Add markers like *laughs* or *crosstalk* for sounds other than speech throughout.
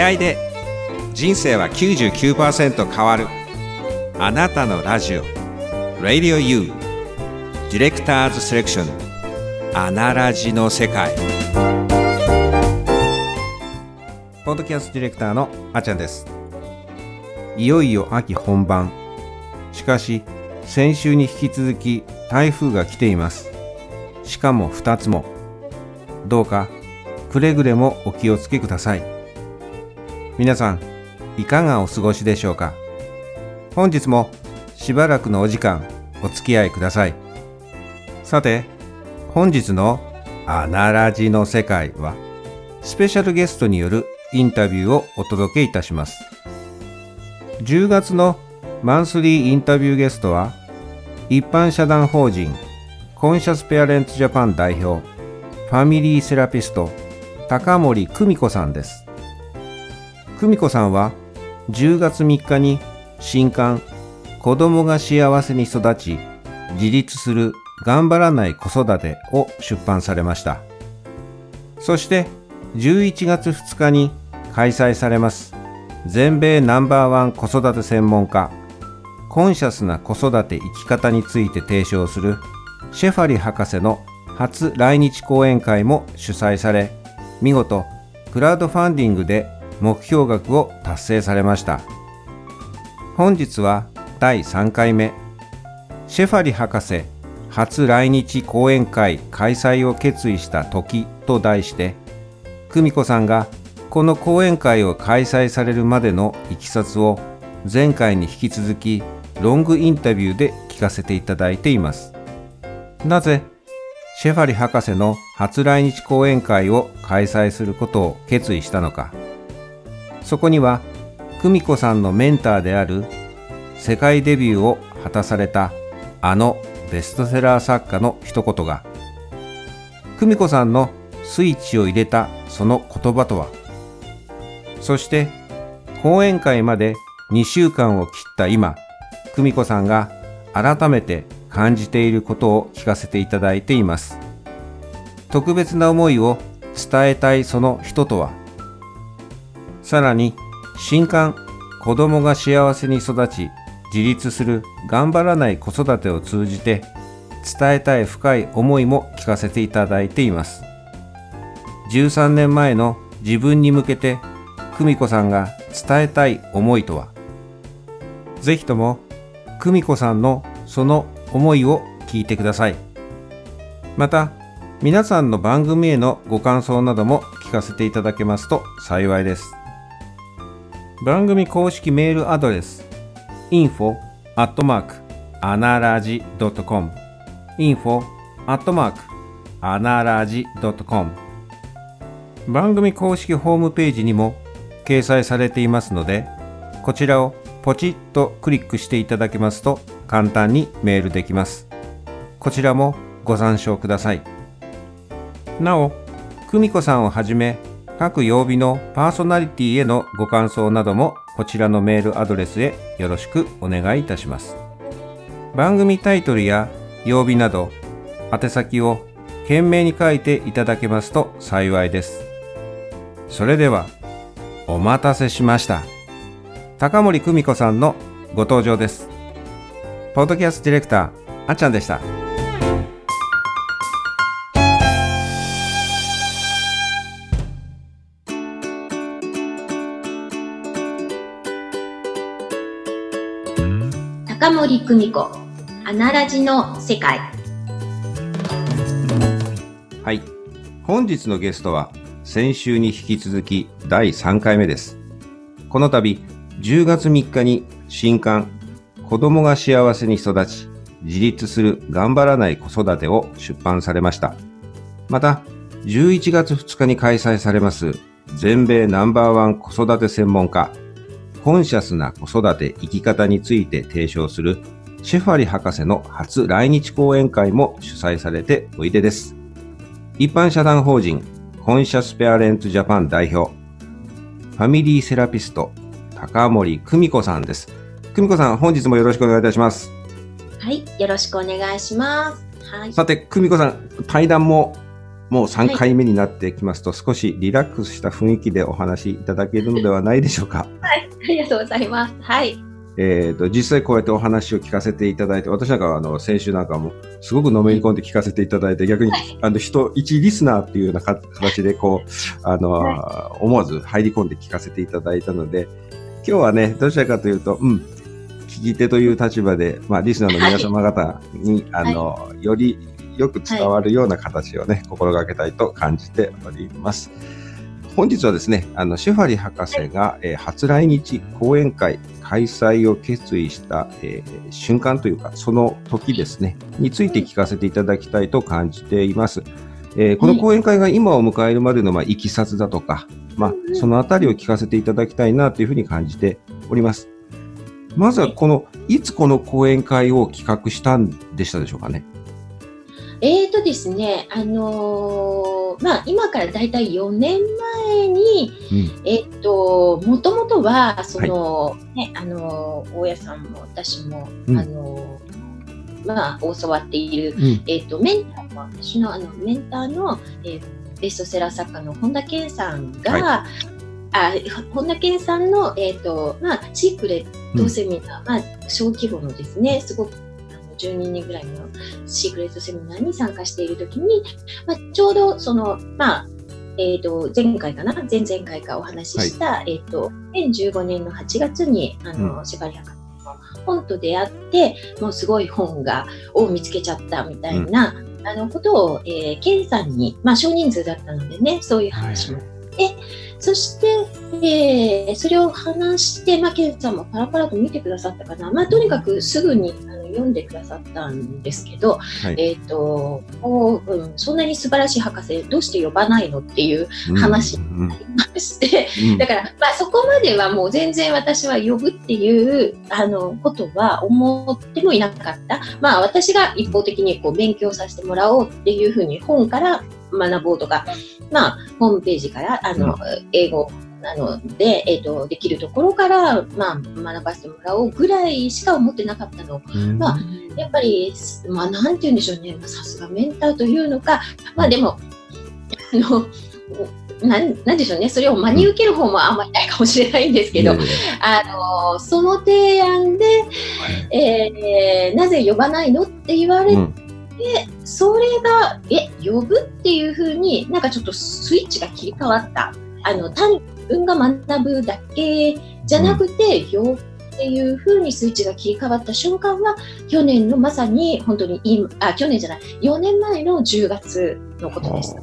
出会いで人生は99%変わる。あなたのラジオ。Radio U ディレクターズセレクション。アナラジの世界。ポッドキャストディレクターのあちゃんです。いよいよ秋本番。しかし先週に引き続き台風が来ています。しかも2つも。どうかくれぐれもお気をつけください。皆さんいかがお過ごしでしょうか？本日もしばらくのお時間お付き合いください。さて本日の「アナラジの世界は」スペシャルゲストによるインタビューをお届けいたします。10月のマンスリーインタビューゲストは一般社団法人コンシャスペアレンツジャパン代表ファミリーセラピスト高森久美子さんです。久美子さんは10月3日に新刊子供が幸せに育ち自立する頑張らない子育てを出版されました。そして11月2日に開催されます全米ナンバーワン子育て専門家コンシャスな子育て生き方について提唱するシェファリ博士の初来日講演会も主催され見事クラウドファンディングで目標額を達成されました。本日は第3回目。シェファリ博士初来日講演会開催を決意した時と題して久美子さんがこの講演会を開催されるまでのいきさつを前回に引き続きロングインタビューで聞かせていただいています。なぜシェファリ博士の初来日講演会を開催することを決意したのか。そこには久美子さんのメンターである世界デビューを果たされたあのベストセラー作家の一言が久美子さんのスイッチを入れたその言葉とは？そして講演会まで2週間を切った今久美子さんが改めて感じていることを聞かせていただいています。特別な思いを伝えたいその人とは？さらに新刊子供が幸せに育ち自立する頑張らない子育てを通じて伝えたい深い思いも聞かせていただいています。13年前の自分に向けて久美子さんが伝えたい思いとは？ぜひとも久美子さんのその思いを聞いてください。また皆さんの番組へのご感想なども聞かせていただけますと幸いです。番組公式メールアドレス info アットマークアナラジ .com info アットマークアナラジ .com 番組公式ホームページにも掲載されていますのでこちらをポチッとクリックしていただけますと簡単にメールできます。こちらもご参照ください。なお久美子さんをはじめ各曜日のパーソナリティへのご感想などもこちらのメールアドレスへよろしくお願いいたします。番組タイトルや曜日など宛先を懸命に書いていただけますと幸いです。それではお待たせしました。高森久美子さんのご登場です。ポッドキャストディレクターあっちゃんでした。森久美子アナラジの世界。はい。本日のゲストは先週に引き続き第3回目です。この度10月3日に新刊子供が幸せに育ち自立する頑張らない子育てを出版されました。また11月2日に開催されます全米ナンバーワン子育て専門家コンシャスな子育て生き方について提唱するシェファリ博士の初来日講演会も主催されておいでです。一般社団法人コンシャスペアレンツジャパン代表、ファミリーセラピスト、高森久美子さんです。久美子さん、本日もよろしくお願いいたします。はい、よろしくお願いします。はい、さて、久美子さん、対談ももう3回目になってきますと、少しリラックスした雰囲気でお話しいただけるのではないでしょうか。はい、ありがとうございます。はい。えー、と実際こうやってお話を聞かせていただいて私なんかはあの先週なんかもすごくのめり込んで聞かせていただいて逆にあの人一リスナーっていうようなか形でこうあの、思わず入り込んで聞かせていただいたので今日はねどちらかというと、うん、聞き手という立場で、まあ、リスナーの皆様方に、あのよりよく伝わるような形をね、心がけたいと感じております。本日はですね、あの、シェファリ博士が、えー初来日講演会開催を決意した、えー瞬間というか、その時ですね、について聞かせていただきたいと感じています。えーこの講演会が今を迎えるまでの、まあ、いきさつだとか、まあ、そのあたりを聞かせていただきたいなというふうに感じております。まずはこの、いつこの講演会を企画したんでしたでしょうかね？えーとですね、あのーまあ、今からだいたい4年前に、うん。えっと、もともとは、その、ね、あのー、大家さんも私も、うんあのーまあ、教わっている、うん。えっと、メンターの、私のあの、メンターの、えーベストセラー作家の本田健さんが、はあ本田健さんの、えっと、まあ、シークレットセミナー、まあ、小規模のですね、すごく、あの12人ぐらいのシークレットセミナーに参加しているときに、まあ、ちょうどその、まあ、えっ、と、前回かな？前々回かお話しした、えっ、と、2015年の8月に、あの、世界百科の本と出会って、もうすごい本が、を見つけちゃったみたいな、あのことを、えー、ケンさんに、まあ少人数だったのでね、そういう話も。して、そして、えーそれを話して、まあ、ケンさんもパラパラと見てくださったかな。まあ、とにかくすぐにあの読んでくださったんですけど、はい。えっ、と、こううん、そんなに素晴らしい博士、どうして呼ばないのっていう話うん。まして、うんだから、まあ、そこまではもう全然私は呼ぶっていうあのことは思ってもいなかった。まあ、私が一方的にこう勉強させてもらおうっていうふうに本から学ぼうとか、まあ、ホームページからあの、英語なので、えっ、と、できるところから、まあ、学ばせてもらおうぐらいしか思ってなかったの。うんまあやっぱり、まあ、なんて言うんでしょうね。まあさすがメンターというのか、まあでも、あの、なんなんでしょうね。それを真に受ける方もあんまりないかもしれないんですけど、あの、その提案で、えーなぜ呼ばないのって言われて、うんそれが、え、呼ぶっていうふうに、なんかちょっとスイッチが切り替わった。あの、単に自分が学ぶだけじゃなくて、呼ぶっていうふうにスイッチが切り替わった瞬間は、去年のまさに本当に今、あ、去年じゃない、4年前の10月のことでした。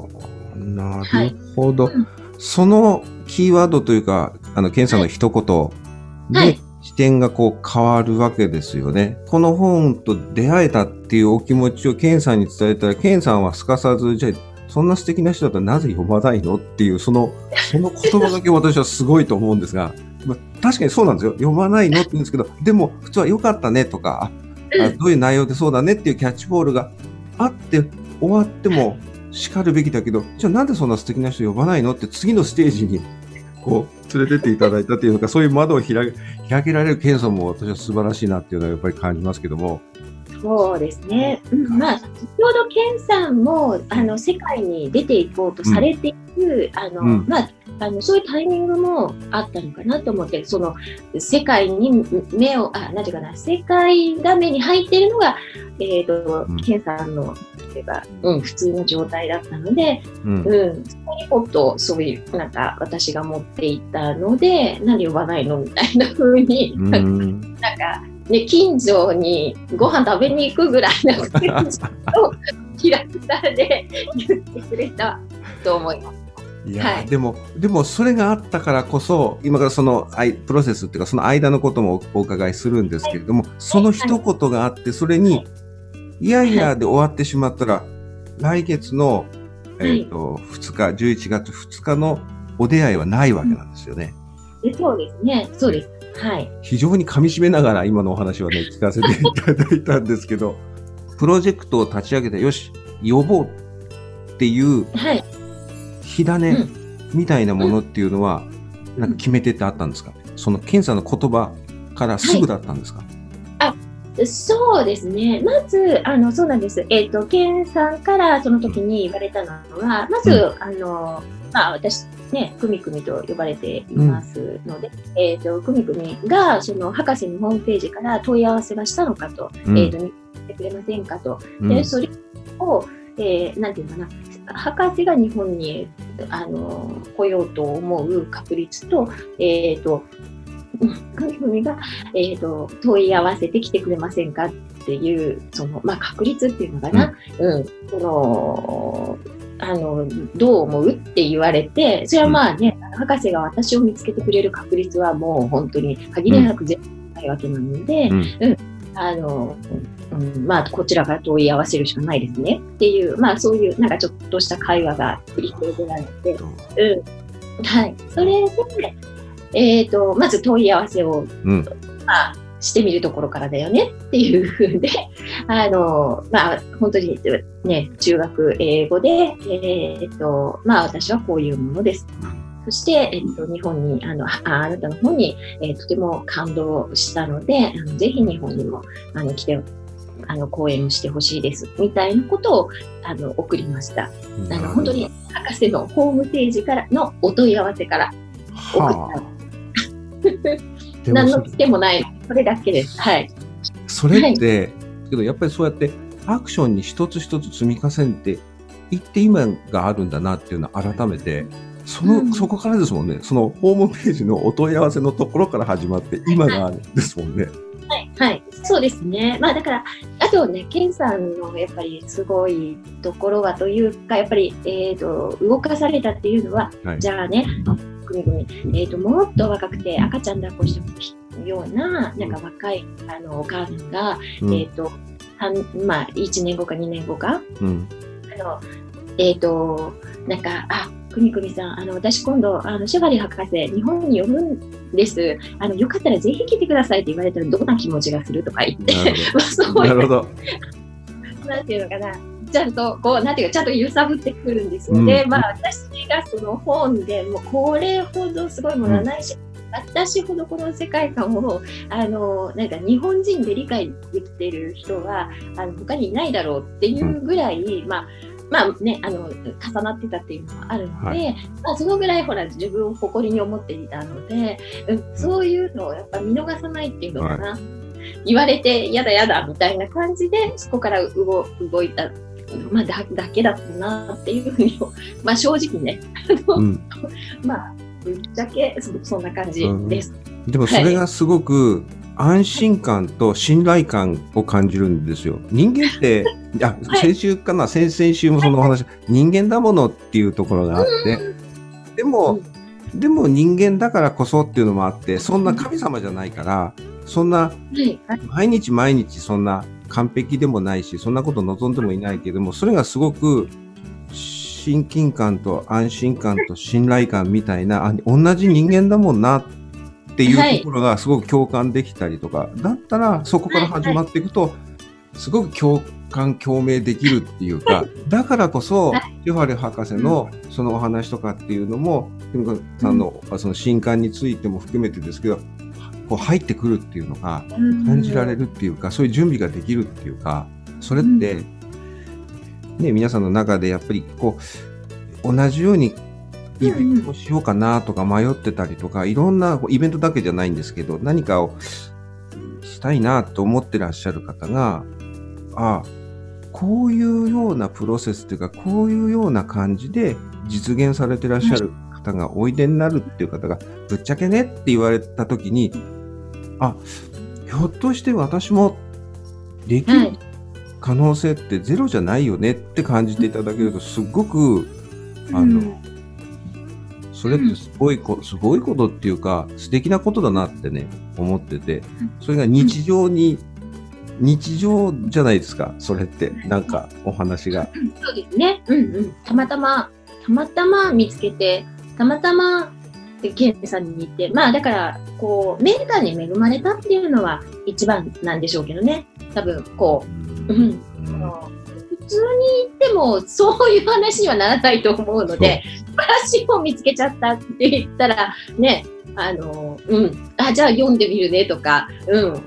なるほど、うん。そのキーワードというか、あの、ケンさんの一言ではい視点がこう変わるわけですよね。この本と出会えたっていうお気持ちをケンさんに伝えたら、ケンさんはすかさず、じゃあ、そんな素敵な人だったらなぜ読まないの？っていう、その、その言葉だけ私はすごいと思うんですが、まあ、確かにそうなんですよ。読まないのって言うんですけど、でも普通は良かったねとか、ああどういう内容でそうだねっていうキャッチボールがあって終わっても叱るべきだけど、じゃあなんでそんな素敵な人呼ばないの？って次のステージにこう連れてっていただいたっていうのか、そういう窓を開け開けられるケンさんも私は素晴らしいなっていうのはやっぱり感じますけども。そうですね。うん、まあ、先ほどケンさんも、あの、世界に出ていこうとされている、あの、うん。まあ、あの、そういうタイミングもあったのかなと思って、その、世界に目を、あ、なんていうかな、世界が目に入っているのが、えっ、と、うん。ケンさんの、例えば、うん、普通の状態だったので、うん。うん、そこにもっとそういう、なんか、私が持っていたので、何呼ばないのみたいな風に、うん。なんか、ね、近所にご飯食べに行くぐらいな感じをキラクターで言ってくれたと思います。いや、はい。でも、でもそれがあったからこそ、今からそのあいプロセスっていうか、その間のこともお伺いするんですけれども、その一言があって、それに、いやいやで終わってしまったら、来月の、えっ、と、2日、11月2日のお出会いはないわけなんですよね。でそうですね、そうです。はい。非常に噛み締めながら今のお話はね、聞かせていただいたんですけど、*laughs* プロジェクトを立ち上げて、よし、呼ぼうっていうはい。火種みたいなものっていうのは、なんか決め手ってあったんですか？その検査の言葉からすぐだったんですか、そうですね。まず、あの、そうなんです。えっ、と、ケンさんからその時に言われたのは、まず、うあの、まあ、私、ね、くみくみと呼ばれていますので、えっ、と、くみくみが、その、博士のホームページから問い合わせはしたのかと、うんえっ、と、見てくれませんかと。うんで、それを、えーなんていうのかな、博士が日本に、あの、来ようと思う確率と、えっ、と、国々が、えっ、と、問い合わせてきてくれませんかっていう、その、まあ、確率っていうのかな。うん。その、あの、どう思うって言われて、それはまあね、博士が私を見つけてくれる確率はもう本当に限りなく全然ないわけなので、うんあの、うん、まあ、こちらから問い合わせるしかないですねっていう、まあ、そういう、なんかちょっとした会話が繰り広げられて、うん。はい。それで、えっ、と、まず問い合わせを、うんまあ、してみるところからだよねっていうふうで、*laughs* あの、まあ、本当にね、中学英語で、えっ、と、まあ、私はこういうものです。そして、えっと、日本に、あの、ああなたの方に、えーとても感動したので、あのぜひ日本にも、あの、来て、あの、講演をしてほしいです。みたいなことを、あの、送りました。あの、本当に、博士のホームページからのお問い合わせから送はった。あでもそ *laughs* 何のつけもない。それだけです。はい。それって、けどやっぱりそうやってアクションに一つ一つ積み重ねていって今があるんだなっていうのを改めて、その、うんそこからですもんね。そのホームページのお問い合わせのところから始まって今があるんですもんね。はい、はい、そうですね。まあだから、あとね、ケンさんのやっぱりすごいところはというか、やっぱり、えっ、と、動かされたっていうのは、はいじゃあね、くみくみ、えっ、と、もっと若くて赤ちゃん抱っこしてもいいような、なんか若い、あの、お母さんが、うんえっ、と、半まあ、1年後か2年後か、うんあの、えっ、と、なんか、あ、くみくみさん、あの、私今度、あの、シャバリ博士、日本に呼ぶんです。あの、よかったらぜひ来てくださいって言われたら、どんな気持ちがするとか言って、なるほど。*laughs* いなるほど。う、なんていうのかな、ちゃんと、こう、なんていうか、ちゃんと揺さぶってくるんですよ。うんで、まあ、私がその本でもう、これほどすごいものはないし、私ほどこの世界観を、あの、なんか日本人で理解できてる人は、あの、他にいないだろうっていうぐらい、まあ、まあね、あの、重なってたっていうのもあるので、はまあ、そのぐらいほら、自分を誇りに思っていたので、うん、そういうのをやっぱ見逃さないっていうのかな。言われて、やだやだみたいな感じで、そこから動動いた。まあ、だだけだったなっていうふうに、*laughs* まあ正直ね、うん。まあ、ぶっちゃけそそんな感じです。でもそれがすごく安心感と信頼感を感じるんですよ。人間って、*laughs* あ、はい。先週かな、先々週もそのお話、人間だものっていうところがあって、でも、でも人間だからこそっていうのもあって、そんな神様じゃないから、そんな毎日毎日そんな完璧でもないし、そんなこと望んでもいないけれども、それがすごく親近感と安心感と信頼感みたいな、あ同じ人間だもんなっていうところがすごく共感できたりとか、だったらそこから始まっていくと、すごく共感共鳴できるっていうか、だからこそは、ティファレ博士のそのお話とかっていうのも、ティムさんのその新刊についても含めてですけど、こう入ってくるっていうのが、感じられるっていうか、そういう準備ができるっていうか、それって、ね、皆さんの中でやっぱりこう、同じようにイベントをしようかなとか迷ってたりとか、いろんなイベントだけじゃないんですけど、何かをしたいなと思ってらっしゃる方が、ああ、こういうようなプロセスというか、こういうような感じで実現されてらっしゃる方がおいでになるっていう方が、ぶっちゃけねって言われたときに、あ、ひょっとして私もできるはい可能性ってゼロじゃないよねって感じていただけると、すっごく、あの、うんそれってすごいこ、すごいことっていうか、素敵なことだなってね、思ってて、それが日常に、日常じゃないですか、それって。なんか、お話が。そうですね。うんうん。たまたま、たまたま見つけて、たまたま、ケンさんに行って、まあだから、こう、メーカーに恵まれたっていうのは一番なんでしょうけどね。多分、こう、うん。普通に言っても、そういう話にはならないと思うので、素晴らしい本見つけちゃったって言ったら、ね、あの、うん、あ、じゃあ読んでみるねとか、うん、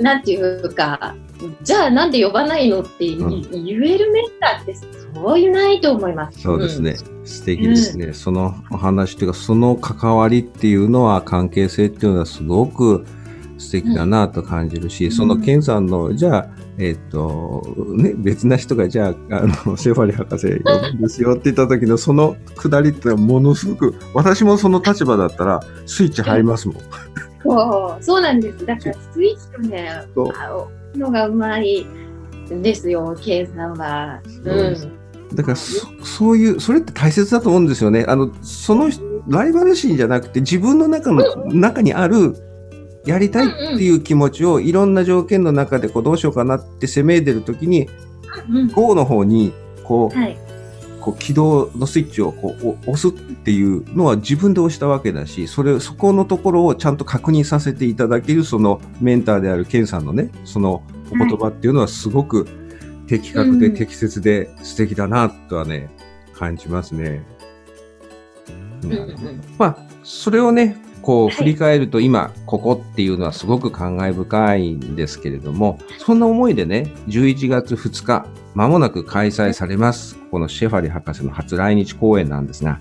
なんていうか、じゃあなんで呼ばないのって言えるメンターってそういうないと思います。そうですね。うん、素敵ですね、うん、そのお話というか、その関わりっていうのは、関係性っていうのはすごく素敵だなと感じるし、うん、そのケンさんの、じゃあ、えっ、ー、と、ね、別な人が、じゃあ、あの、セファリ博士呼ぶんですよって言った時の、そのくだりってのはものすごく、私もその立場だったら、スイッチ入りますもん。そう、そうなんです。だから、スイッチとね、のがうまいですよ、K さんは。うん。だからそ、そういう、それって大切だと思うんですよね。あの、その、ライバル心じゃなくて、自分の中の、うん、中にある、やりたいっていう気持ちをいろんな条件の中でこうどうしようかなって攻め出るときに、うん、GO の方にこう、はい、こう起動のスイッチをこう押すっていうのは自分で押したわけだし、それ、そこのところをちゃんと確認させていただける、そのメンターであるケンさんのね、そのお言葉っていうのはすごく的確で適切で素敵だなとはね、感じますね。うん、まあ、それをね、こう振り返ると今ここっていうのはすごく感慨深いんですけれども、そんな思いでね、11月2日、まもなく開催されます、このシェファリ博士の初来日公演なんですが、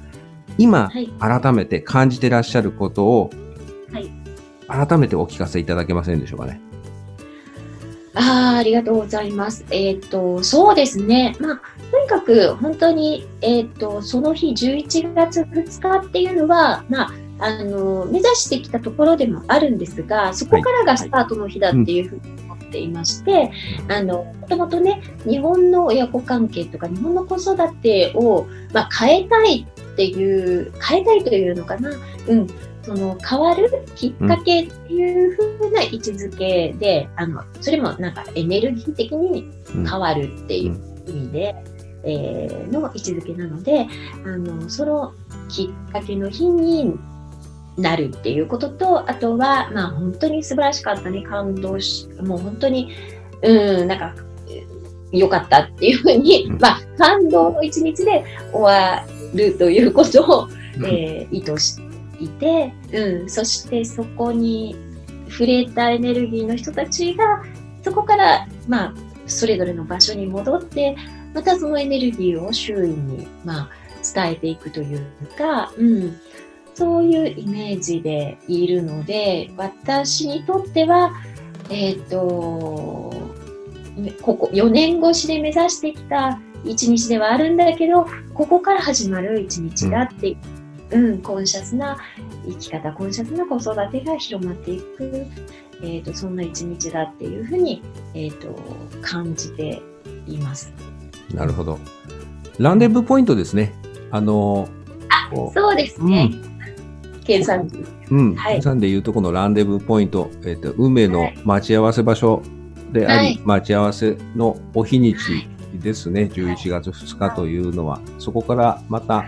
今、改めて感じてらっしゃることを、改めてお聞かせいただけませんでしょうかね。あありがとうございます。えっ、ー、と、そうですね。まあ、とにかく本当に、えっ、ー、と、その日11月2日っていうのは、まあ、あの、目指してきたところでもあるんですが、そこからがスタートの日だっていうふうに思っていまして、あの、もともとね、日本の親子関係とか、日本の子育てを、まあ、変えたいっていう、変えたいというのかな、うん、その変わるきっかけっていうふうな位置づけで、うん、あの、それもなんかエネルギー的に変わるっていう意味で、うん、えー、の位置づけなので、あの、そのきっかけの日になるっていうことと、あとは、まあ本当に素晴らしかったね、感動し、もう本当に、うん、なんか、良かったっていうふうに、うん、まあ感動の一日で終わるということを、えー、意図していて、うん、そしてそこに触れたエネルギーの人たちが、そこから、まあ、それぞれの場所に戻って、またそのエネルギーを周囲に、まあ、伝えていくというか、うん、そういうイメージでいるので、私にとっては、えっ、ー、と、ここ4年越しで目指してきた一日ではあるんだけど、ここから始まる一日だって、うん、うん、コンシャスな生き方、コンシャスな子育てが広まっていく、えっ、ー、と、そんな一日だっていうふうに、えっ、ー、と、感じています。なるほど。ランデブーポイントですね。あのあ、そうですね。うん計算時。うん。はい、計算でいうとこのランデブーポイント、えっ、ー、と、運命の待ち合わせ場所であり、はい、待ち合わせのお日にちですね。11月2日というのは、そこからまた、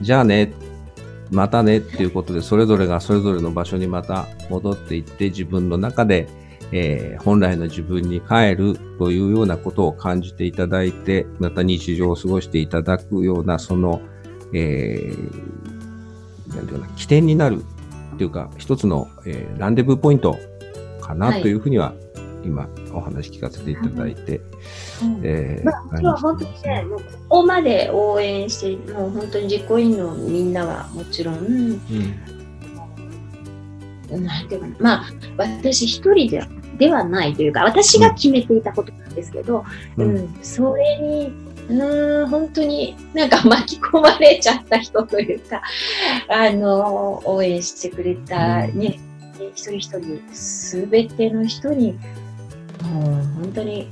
じゃあね、またねっていうことで、それぞれがそれぞれの場所にまた戻っていって、自分の中で、えー、本来の自分に帰るというようなことを感じていただいて、また日常を過ごしていただくような、その、えー、なんていうかな、起点になるっていうか、一つの、えー、ランデブーポイントかなというふうには、はい、今お話聞かせていただいて、えまあ、今日は本当にね、もうここまで応援して、もう本当に実行委員のみんなはもちろん、うん。なんていうかな、まあ、私一人でではないというか、私が決めていたことなんですけど、うん、うん、それにうん、本当になんか巻き込まれちゃった人というか、*laughs* あの、応援してくれたね、一人一人、すべての人に、もう本当に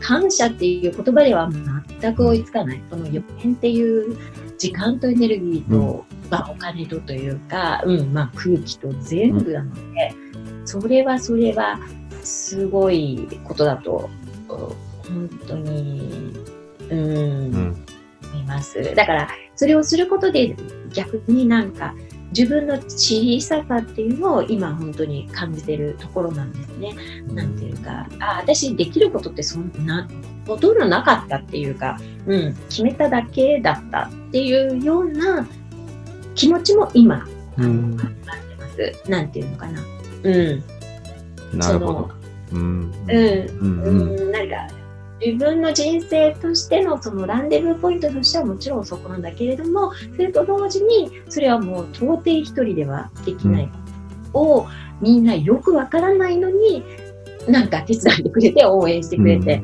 感謝っていう言葉では全く追いつかない。この4年っていう時間とエネルギーと、まあ、お金とというか、うん、まあ空気と全部なので、それはそれはすごいことだと、本当にうん、います。だから、それをすることで逆になんか自分の小ささっていうのを今本当に感じてるところなんですね。なんていうか、あ、私できることってそんな、ほとんどなかったっていうか、うん、決めただけだったっていうような気持ちも今、うん、感じてます。なんていうのかな。うん。なるほど。うん。うんうん。うん。うん、なんか自分の人生としてのそのランデブーポイントとしてはもちろんそこなんだけれどもそれと同時にそれはもう到底一人ではできないことを、みんなよくわからないのになんか手伝ってくれて応援してくれて、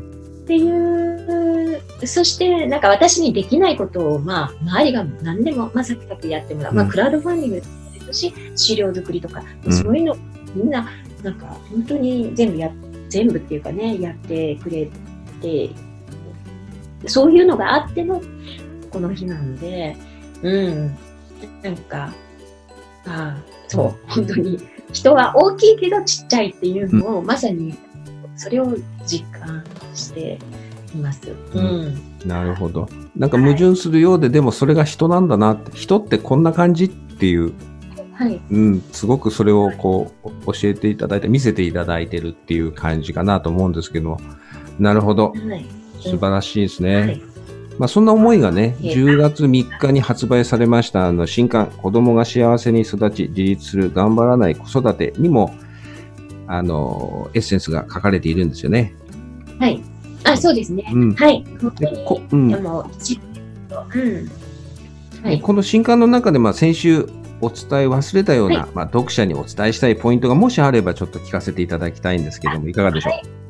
っていうそしてなんか私にできないことをまあ周りが何でも、まあ、サクサクやってもらう、まあ、うんクラウドファンディングですし資料作りとか、うん。そういうのみんななんか本当に全部や全部っていうかねやってくれてそういうのがあってのこの日なのでうん。なんかああそう本当に人は大きいけどちっちゃいっていうのを、まさにそれを実感しています。うん。なるほど。なんか矛盾するようで、でもそれが人なんだなって、人ってこんな感じっていう、はい、うん、すごくそれをこう、教えていただいて、見せていただいてるっていう感じかなと思うんですけども、なるほど。はい素晴らしいですね。はいまあ、そんな思いがね、ええ10月3日に発売されました、あの、新刊、子供が幸せに育ち、自立する、頑張らない子育てにも、あの、エッセンスが書かれているんですよね。はい。あ、そうですね。うん。はい。本当でに。こうんでも、一うん。はい。この新刊の中で、まあ、先週お伝え忘れたような、はまあ、読者にお伝えしたいポイントがもしあればちょっと聞かせていただきたいんですけども、いかがでしょう、はい。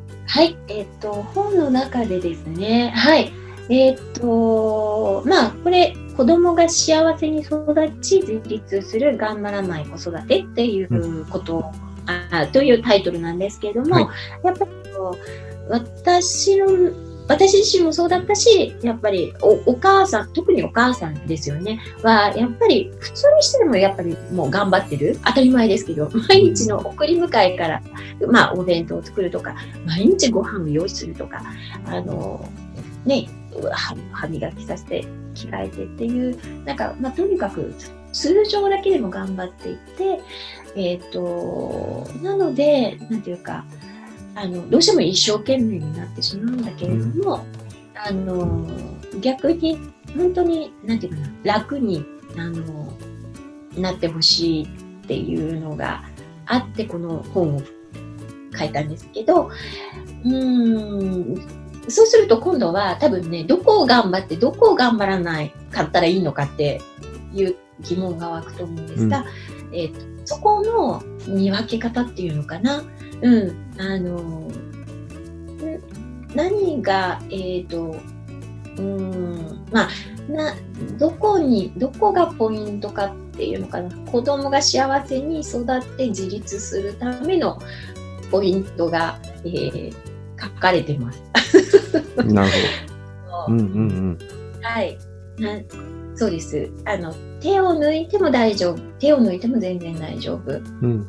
えっ、と、本の中でですね、はい。えっ、と、まあ、これ、子供が幸せに育ち、自立する、頑張らない子育てっていうこと、あというタイトルなんですけれども、はい。やっぱり私の、私自身もそうだったし、やっぱりおお母さん、特にお母さんですよね、は、やっぱり普通にしてでもやっぱりもう頑張ってる。当たり前ですけど、毎日の送り迎えから、まあお弁当を作るとか、毎日ご飯を用意するとか、あの、ね、は歯磨きさせて着替えてっていう、なんか、まあとにかく通常だけでも頑張っていって、えっ、と、なので、なんていうか、あの、どうしても一生懸命になってしまうんだけれども、あの、逆に、本当に、なんていうかな、楽に、あの、なってほしいっていうのがあって、この本を書いたんですけど、うーん、そうすると今度は多分ね、どこを頑張って、どこを頑張らないかったらいいのかっていう疑問が湧くと思うんですが、えっ、と、そこの見分け方っていうのかな？うん、あの、ん何が、えっ、と、うーん、まあ、な、どこに、どこがポイントかっていうのかな？子供が幸せに育って自立するためのポイントが、えー書かれてます。なるほど。*laughs* うんうんはい。なそうです。あの、手を抜いても大丈夫。手を抜いても全然大丈夫。うん。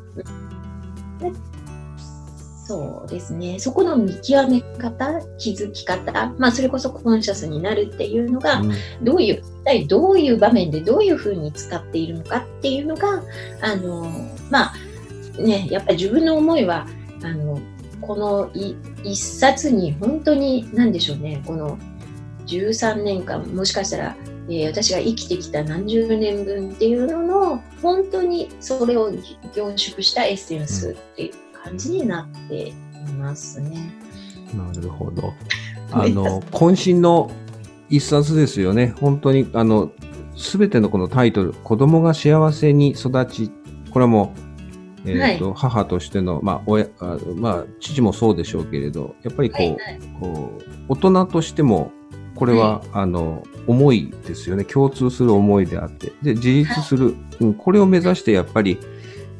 そうですね。そこの見極め方、気づき方、まあ、それこそコンシャスになるっていうのが、うんどういう、一体どういう場面でどういうふうに使っているのかっていうのが、あの、まあ、ね、やっぱり自分の思いは、あの、このい一冊に本当に、なんでしょうね、この13年間、もしかしたら、えー私が生きてきた何十年分っていうのの、本当にそれを凝縮したエッセンスっていう感じになっていますね。なるほど。*laughs* あの、渾身の一冊ですよね。本当に、あの、すべてのこのタイトル、子供が幸せに育ち、これはもう、えっ、と、母としての、まあ、親、あまあ、父もそうでしょうけれど、やっぱりこう、はいはいこう、大人としても、これは、あの、思いですよね。共通する思いであって。で、自立する。うん、これを目指して、やっぱり、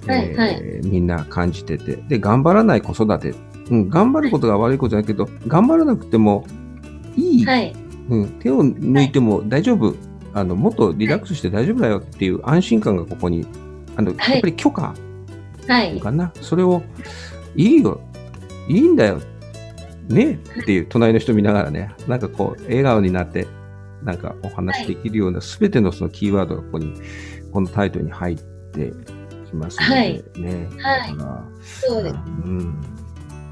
はいえーはいみんな感じてて。で、頑張らない子育て。うん、頑張ることが悪いことじゃないけど、頑張らなくてもいい、はい。うん、手を抜いても大丈夫、あの、もっとリラックスして大丈夫だよっていう安心感がここに、あの、はいやっぱり許可はい。かな。それを、いいよ、いいんだよ、ねっていう隣の人見ながらね、なんかこう、笑顔になって、なんかお話できるような、すべてのそのキーワードがここに、このタイトルに入ってきますので、はいね。はいだからそうです。うん。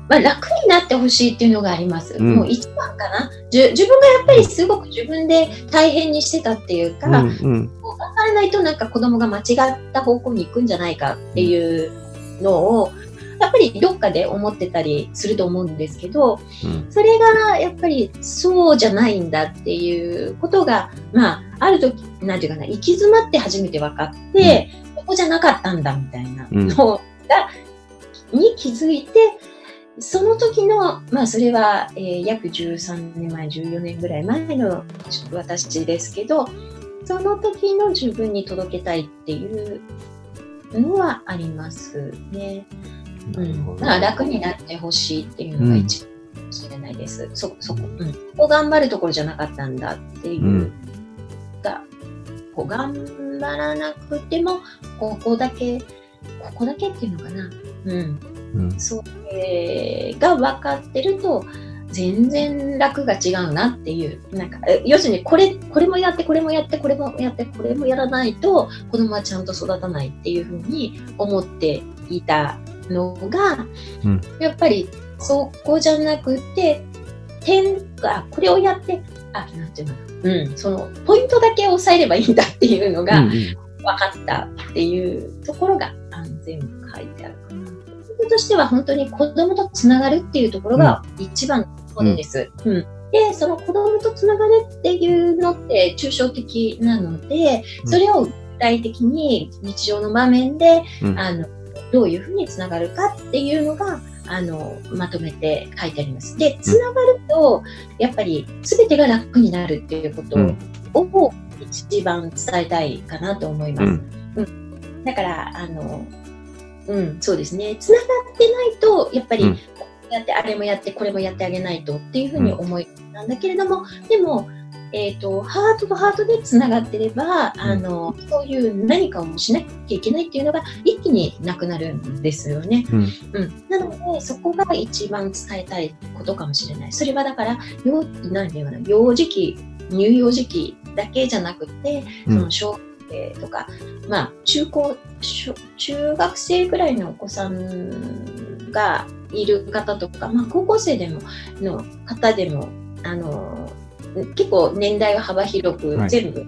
まあ、楽になってほしいっていうのがあります。うんもう一番かなじゅ。自分がやっぱりすごく自分で大変にしてたっていうか、うんうんこう頑張らないとなんか子供が間違った方向に行くんじゃないかっていうのを、やっぱりどっかで思ってたりすると思うんですけど、うん。それがやっぱりそうじゃないんだっていうことが、まあ、ある時、なんていうかな、行き詰まって初めて分かって、ここじゃなかったんだみたいなのが、に気づいて、その時の、まあそれは、えー約13年前、14年ぐらい前の私ですけど、その時の自分に届けたいっていうのはありますね。うん、だから楽になってほしいっていうのが一番かもしれないです。そ、そこ、うん。ここ頑張るところじゃなかったんだっていう、うんが、こう頑張らなくても、ここだけ、ここだけっていうのかな。うん。うんそれが分かってると、全然楽が違うなっていう。なんか、え要するに、これ、これもやって、これもやって、これもやって、これもやらないと、子供はちゃんと育たないっていうふうに思っていたのが、うん。やっぱり、そこじゃなくて、点が、これをやって、あ、なんていうのうん、その、ポイントだけ押さえればいいんだっていうのが、うんうん。分かったっていうところがあの全部書いてあるかな。ポイントとしては本当に子供とつながるっていうところが一番のものです。うん。で、その子供とつながるっていうのって抽象的なので、うん。それを具体的に日常の場面で、うん。あの、どういうふうにつながるかっていうのが、あの、まとめて書いてあります。で、つながると、やっぱり全てが楽になるっていうことうんを一番伝えたいかなと思います。うんだから、あの、うん、そうですね。つながってないと、やっぱり、うんこうやって、あれもやって、これもやってあげないとっていうふうに思いなんだけれども、でも、えっ、と、ハートとハートでつながってれば、あの、そういう何かをしなきゃいけないっていうのが一気になくなるんですよね。うんうん。なので、そこが一番伝えたいことかもしれない。それはだから、幼、なんていうかな、幼児期、乳幼児期だけじゃなくて、うんその小学生とか、まあ、中高、小中学生ぐらいのお子さんがいる方とか、まあ、高校生でも、の方でも、あの、結構年代は幅広くはい。全部、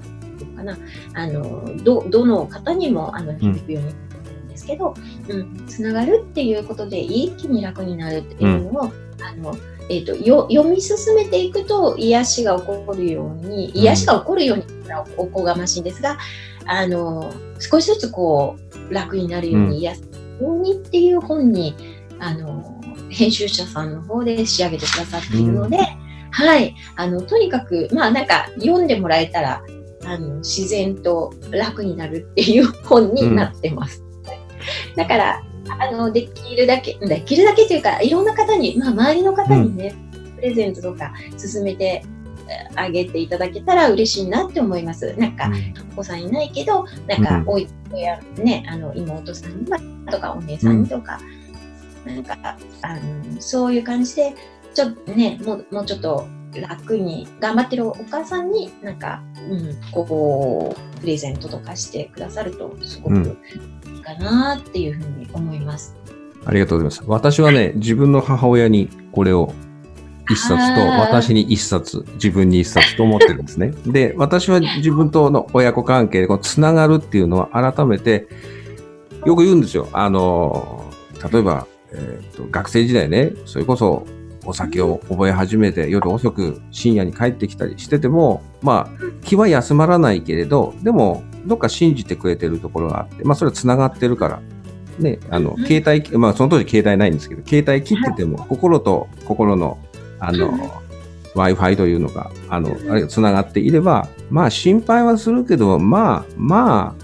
かな、あの、ど、どの方にも、あの、響くようになってるんですけど、うん、つながるっていうことで一気に楽になるっていうのを、あの、えー、とよ読み進めていくと癒しが起こるように癒しが起こるようにおこがましいんですがあの少しずつこう楽になるよううん。に癒すようにっていう本にあの編集者さんの方で仕上げてくださっているので、はい。あのとにかくまあなんか読んでもらえたらあの自然と楽になるっていう本になってます。だからあの、できるだけ、できるだけというか、いろんな方に、まあ、周りの方にね、プレゼントとか進めてえあげていただけたら嬉しいなって思います。なんか、お子さんいないけど、なんか、うん。おい、親、ね、あの、妹さんとか、お姉さんにとか、なんか、あの、そういう感じで、ちょっとね、もう、もうちょっと楽に、頑張ってるお母さんになんか、うん、こう、プレゼントとかしてくださると、すごくうんいいかなっていうふうに思います。ありがとうございます。私はね、自分の母親にこれを一冊と、私に一冊、自分に一冊と思ってるんですね。*laughs* で、私は自分との親子関係で、このつながるっていうのは改めて、よく言うんですよ。あの、例えば、えーと学生時代ね、それこそお酒を覚え始めて、夜遅く深夜に帰ってきたりしてても、まあ、気は休まらないけれど、でも、どっか信じてくれてるところがあって、まあ、それはつながってるから、ね、あの、うん。携帯、まあ、その当時携帯ないんですけど、携帯切ってても、*laughs* 心と心の、あの、うん。Wi-Fi というのが、あの、あれが繋がっていれば、まあ、心配はするけど、まあ、ま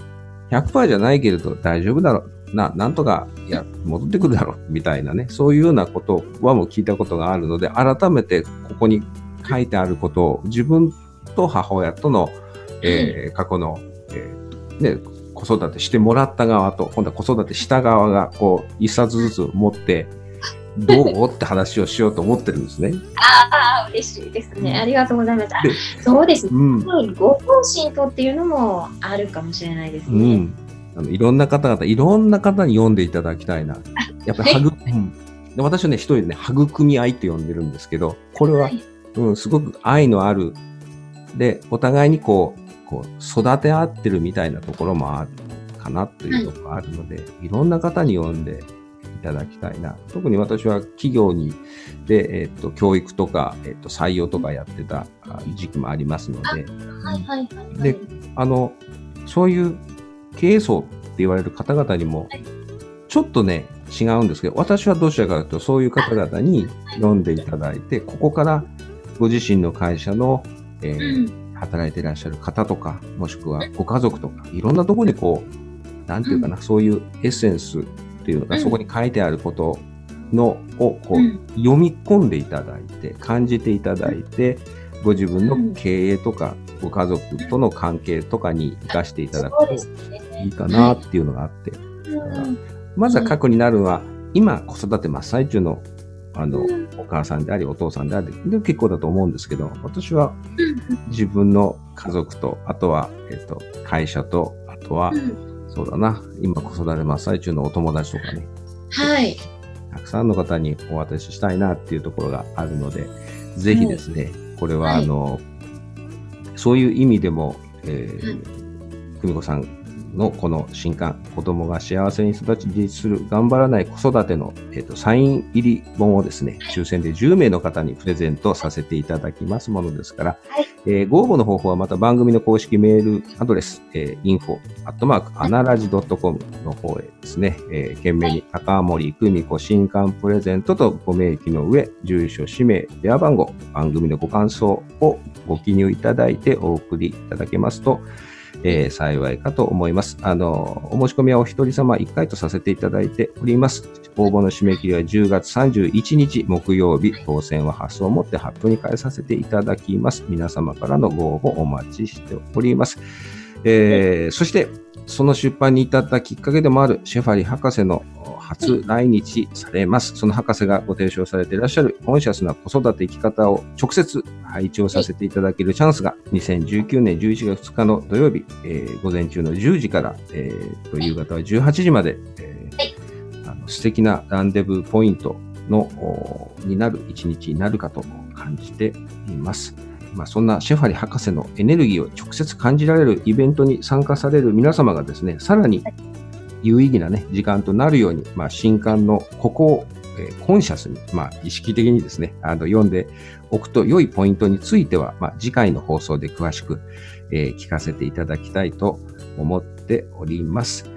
あ、100%じゃないけれど大丈夫だろう。な、なんとか、いや、戻ってくるだろう、みたいなね、そういうようなことはもう聞いたことがあるので、改めてここに書いてあることを、自分と母親との、えー過去の、えーね、子育てしてもらった側と、今度は子育てした側が、こう、一冊ずつ持って、どう？って話をしようと思ってるんですね。*laughs* ああ、嬉しいですね。ありがとうございます。そうですね。うん。ご本心とっていうのもあるかもしれないですうね。ん。あのいろんな方々、いろんな方に読んでいただきたいな。やっぱり、はぐ、うんで私はね、一人でね、育み合いって呼んでるんですけど、これは、いうん、すごく愛のある、で、お互いにこう、こう、育て合ってるみたいなところもあるかなというところがあるので、い、ろんな方に読んでいただきたいな。特に私は企業にで、えっ、と、教育とか、えっ、と、採用とかやってた時期もありますので、はいはいはい、はい。で、あの、そういう経営層って言われる方々にも、ちょっとね、違うんですけど、私はどちらかというと、そういう方々に読んでいただいて、ここからご自身の会社の、えー、働いていらっしゃる方とか、もしくはご家族とか、いろんなところにこう、なんていうかな、そういうエッセンスっていうのが、そこに書いてあることのをこう、読み込んでいただいて、感じていただいて、ご自分の経営とか、ご家族との関係とかに生かしていただくといいかなっていうのがあって、まずは過去になるのは、今子育て真っ最中のあの、お母さんであり、お父さんであり、で結構だと思うんですけど、私は自分の家族と、あとは、えっと、会社と、あとは、そうだな、今子育て真っ最中のお友達とかね。はい。たくさんの方にお渡ししたいなっていうところがあるので、ぜひですね、これは、あの、そういう意味でも、えー、久美子さんのこの新刊、子供が幸せに育ち自立する頑張らない子育ての、えーと、サイン入り本をですね、抽選で10名の方にプレゼントさせていただきますものですから、はい、えー、ご応募の方法はまた番組の公式メールアドレス、えー、info、アットマーク、アナラジ .com の方へですね、えー、懸命に高森久美子新刊プレゼントとご明記の上、住所、氏名、電話番号、番組のご感想をご記入いただいてお送りいただけますと、えー、幸いかと思います。あの、お申し込みはお一人様1回とさせていただいております。応募の締め切りは10月31日木曜日、当選は発送をもって発表に変えさせていただきます。皆様からのご応募お待ちしております。えー、そして、その出版に至ったきっかけでもあるシェファリ博士の初来日されます。その博士がご提唱されていらっしゃるコンシャスな子育て生き方を直接配置をさせていただけるチャンスが2019年11月2日の土曜日、えー、午前中の10時から、えー、と夕方は18時まで、えー、あの素敵なランデブーポイントのになる一日になるかと感じています。まあ、そんなシェファリ博士のエネルギーを直接感じられるイベントに参加される皆様がですね、さらに有意義なね、時間となるように、まあ、新刊のここを、えー、コンシャスに、まあ、意識的にですね、あの、読んでおくと良いポイントについては、まあ、次回の放送で詳しく、えー、聞かせていただきたいと思っております。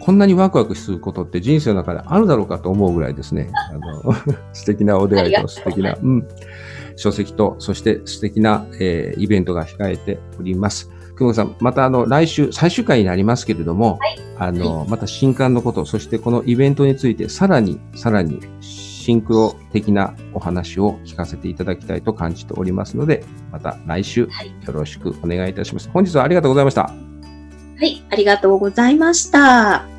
こんなにワクワクすることって人生の中であるだろうかと思うぐらいですね、あの、*laughs* 素敵なお出会いと素敵な、うん、書籍と、そして素敵な、えー、イベントが控えております。久保さん、またあの、来週、最終回になりますけれども、はい、あの、はい、また新刊のこと、そしてこのイベントについて、さらに、さらに、シンクロ的なお話を聞かせていただきたいと感じておりますので、また来週よろしくお願いいたします。はい、本日はありがとうございました。はい、ありがとうございました。